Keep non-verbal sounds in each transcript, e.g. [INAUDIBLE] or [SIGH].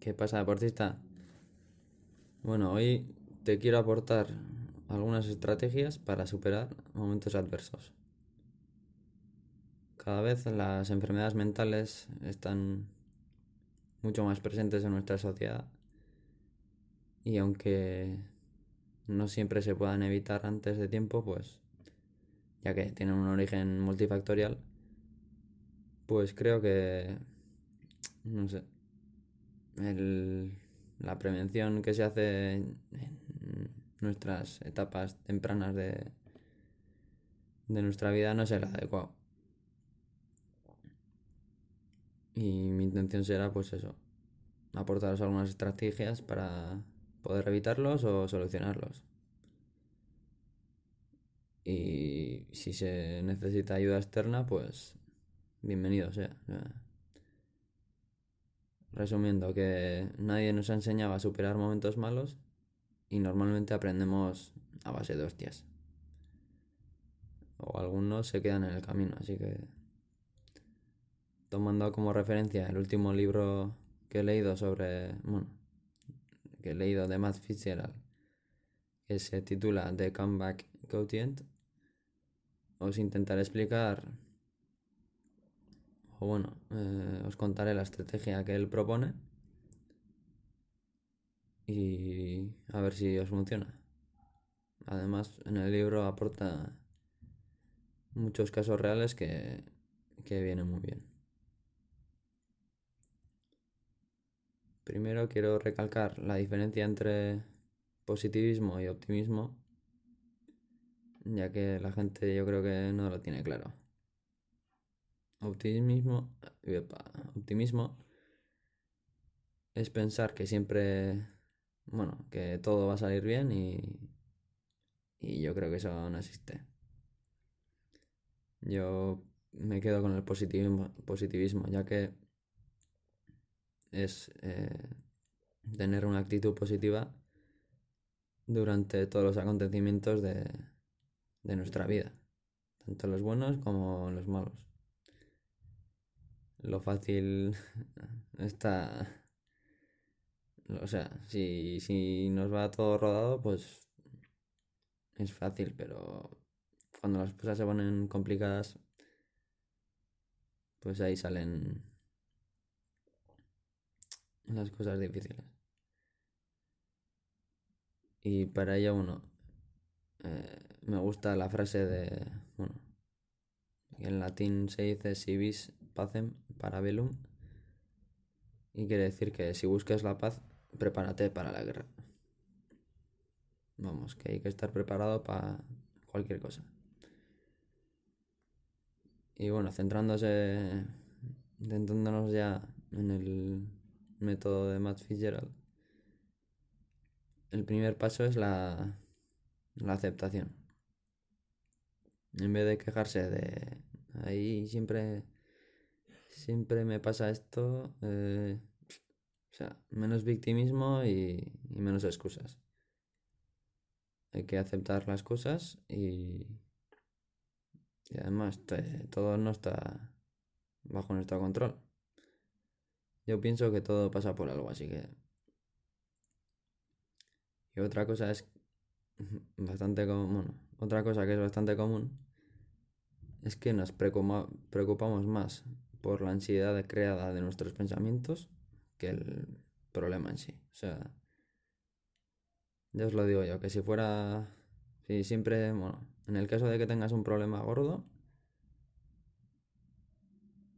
¿Qué pasa, deportista? Bueno, hoy te quiero aportar algunas estrategias para superar momentos adversos. Cada vez las enfermedades mentales están mucho más presentes en nuestra sociedad y aunque no siempre se puedan evitar antes de tiempo, pues ya que tienen un origen multifactorial, pues creo que, no sé, la prevención que se hace en nuestras etapas tempranas de, de nuestra vida no es el adecuado. Y mi intención será, pues eso, aportaros algunas estrategias para poder evitarlos o solucionarlos. Y si se necesita ayuda externa, pues bienvenido sea. Resumiendo, que nadie nos ha enseñado a superar momentos malos y normalmente aprendemos a base de hostias. O algunos se quedan en el camino, así que tomando como referencia el último libro que he leído sobre, bueno, que he leído de Matt Fitzgerald, que se titula The Comeback Quotient, os intentaré explicar o bueno, eh, os contaré la estrategia que él propone y a ver si os funciona. Además, en el libro aporta muchos casos reales que, que vienen muy bien. Primero quiero recalcar la diferencia entre positivismo y optimismo, ya que la gente yo creo que no lo tiene claro. Optimismo, optimismo es pensar que siempre, bueno, que todo va a salir bien y, y yo creo que eso no existe. Yo me quedo con el positivismo, positivismo ya que es eh, tener una actitud positiva durante todos los acontecimientos de, de nuestra vida, tanto los buenos como los malos lo fácil [LAUGHS] está... O sea, si, si nos va todo rodado, pues es fácil, pero cuando las cosas se ponen complicadas, pues ahí salen las cosas difíciles. Y para ello, bueno, eh, me gusta la frase de, bueno, en latín se dice si vis pacem parabellum y quiere decir que si buscas la paz, prepárate para la guerra. Vamos, que hay que estar preparado para cualquier cosa. Y bueno, centrándose, centrándonos ya en el método de Matt Fitzgerald, el primer paso es la, la aceptación. En vez de quejarse de ahí siempre siempre me pasa esto. Eh, o sea, menos victimismo y, menos excusas. Hay que aceptar las cosas y, y además todo no está bajo nuestro control. Yo pienso que todo pasa por algo, así que... Y otra cosa es [LAUGHS] bastante común, otra cosa que es bastante común es que nos preocupamos más por la ansiedad creada de nuestros pensamientos que el problema en sí. O sea, ya os lo digo yo, que si fuera, si siempre, bueno, en el caso de que tengas un problema gordo,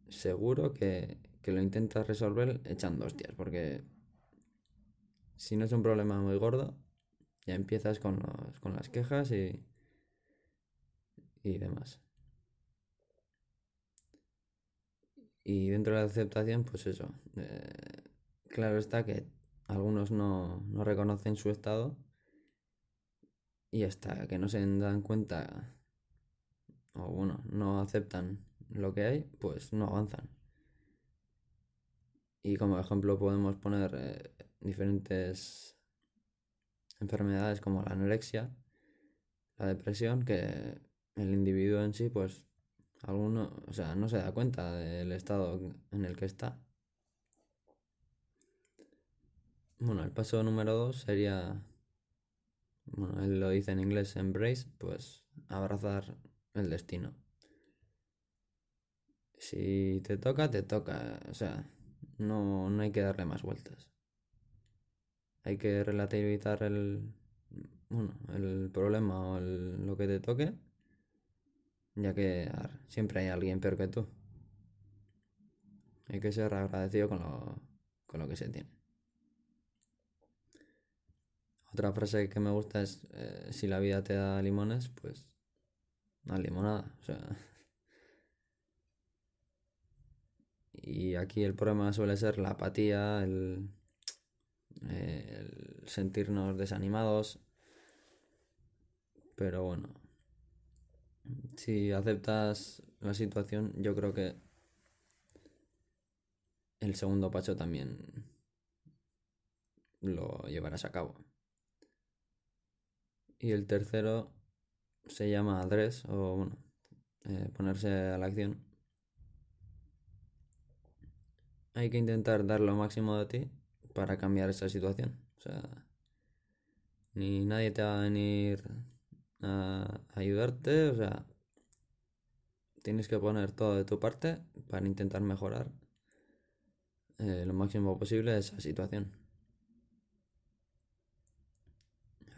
seguro que, que lo intentas resolver echando hostias, porque si no es un problema muy gordo, ya empiezas con, los, con las quejas y, y demás. Y dentro de la aceptación, pues eso. Eh, claro está que algunos no, reconocen su estado y hasta que no se dan cuenta o bueno, no aceptan lo que hay, pues no avanzan. Y como ejemplo podemos poner eh, diferentes enfermedades como la anorexia, la depresión, que el individuo en sí pues Alguno, o sea, no se da cuenta del estado en el que está. Bueno, el paso número dos sería, bueno, él lo dice en inglés, embrace, pues abrazar el destino. Si te toca, te toca. O sea, no, no hay que darle más vueltas. Hay que relativizar el, bueno, el problema o lo que te toque, ya que siempre hay alguien peor que tú. Hay que ser agradecido con lo, con lo que se tiene. Otra frase que me gusta es, eh, si la vida te da limones, pues, no limonada. O sea, Y aquí el problema suele ser la apatía, el, sentirnos desanimados. Pero bueno, si aceptas la situación, yo creo que el segundo paso también lo llevarás a cabo. Y el tercero se llama adres o bueno, eh, ponerse a la acción hay que intentar dar lo máximo de ti para cambiar esa situación. O sea, ni nadie te va a venir a ayudarte, o sea, tienes que poner todo de tu parte para intentar mejorar eh, lo máximo posible esa situación.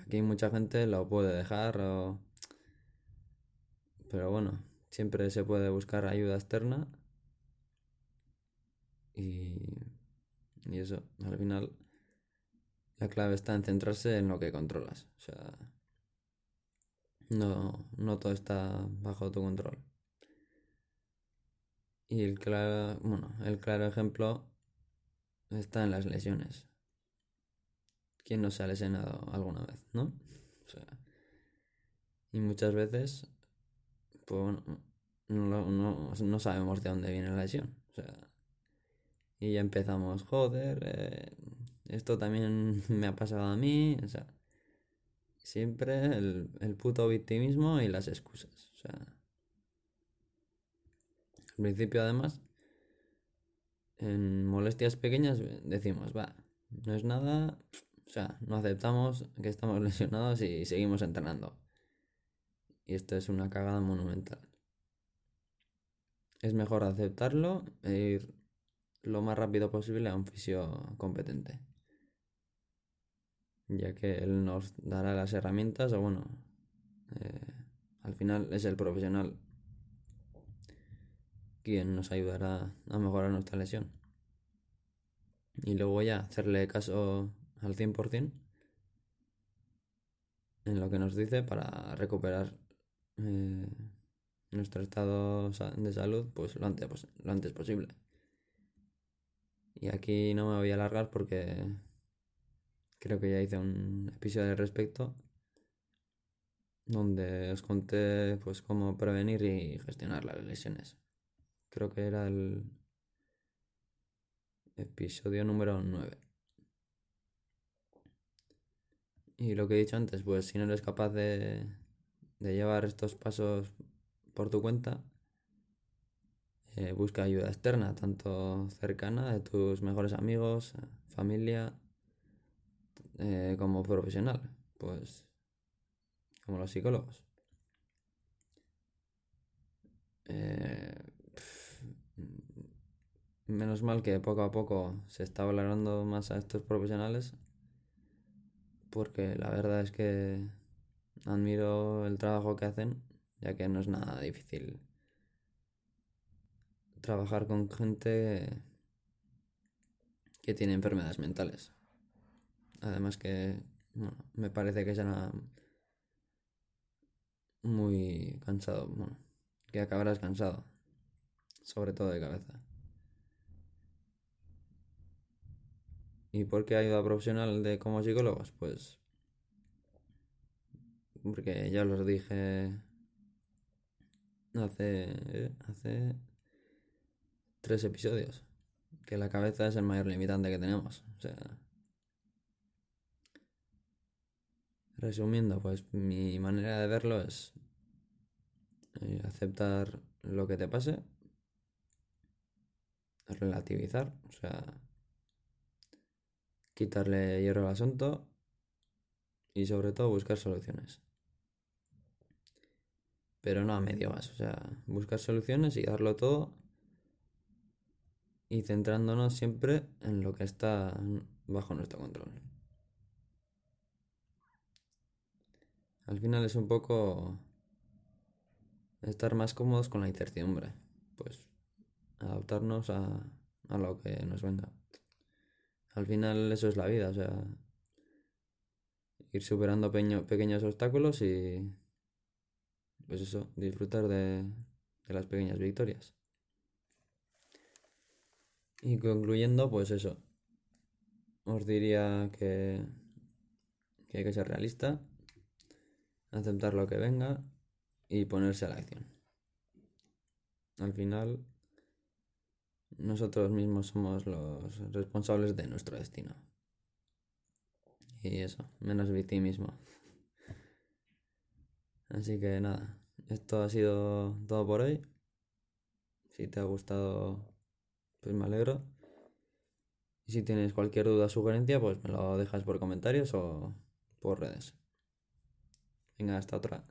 Aquí mucha gente lo puede dejar, pero bueno, siempre se puede buscar ayuda externa y, eso, al final, la clave está en centrarse en lo que controlas. O sea, no, no todo está bajo tu control. Y el claro, bueno, el claro ejemplo está en las lesiones. ¿Quién no se ha lesionado alguna vez, no? O sea, y muchas veces, pues bueno, no, no, no sabemos de dónde viene la lesión. O sea, y ya empezamos, joder, eh, esto también [LAUGHS] me ha pasado a mí, o sea, siempre el, el puto victimismo y las excusas, o sea, al principio además, en molestias pequeñas decimos, va, no es nada, o sea, no aceptamos que estamos [LAUGHS] lesionados y seguimos entrenando. Y esto es una cagada monumental. Es mejor aceptarlo e ir lo más rápido posible a un fisio competente. Ya que él nos dará las herramientas o bueno, eh, al final es el profesional quien nos ayudará a mejorar nuestra lesión. Y luego ya hacerle caso al 100% en lo que nos dice para recuperar eh, nuestro estado de salud pues lo antes, lo antes posible. Y aquí no me voy a alargar porque creo que ya hice un episodio al respecto donde os conté pues cómo prevenir y gestionar las lesiones. Creo que era el episodio número 9. Y lo que he dicho antes, pues si no eres capaz de, de llevar estos pasos por tu cuenta, eh, busca ayuda externa, tanto cercana de tus mejores amigos, familia, eh, como profesional, pues como los psicólogos. Eh, menos mal que poco a poco se está valorando más a estos profesionales, porque la verdad es que admiro el trabajo que hacen, ya que no es nada difícil trabajar con gente que tiene enfermedades mentales. Además que, bueno, me parece que será muy cansado, bueno, que acabarás cansado, sobre todo de cabeza. ¿Y por qué ayuda profesional de como psicólogos? Pues porque ya os dije hace, hace tres episodios. Que la cabeza es el mayor limitante que tenemos. O sea. Resumiendo, pues mi manera de verlo es eh, aceptar lo que te pase, relativizar, o sea, quitarle hierro al asunto y sobre todo buscar soluciones. Pero no a medio más, o sea, buscar soluciones y darlo todo y centrándonos siempre en lo que está bajo nuestro control. Al final es un poco estar más cómodos con la incertidumbre, pues adaptarnos a, a lo que nos venga. Al final eso es la vida, o sea, ir superando pequeños obstáculos y, pues eso, disfrutar de, las pequeñas victorias. Y concluyendo, pues eso, os diría que, que hay que ser realista, aceptar lo que venga y ponerse a la acción. Al final, nosotros mismos somos los responsables de nuestro destino. Y eso, menos victimismo. Así que nada, esto ha sido todo por hoy. Si te ha gustado, pues me alegro. Y si tienes cualquier duda o sugerencia, pues me lo dejas por comentarios o por redes. Venga, hasta otra.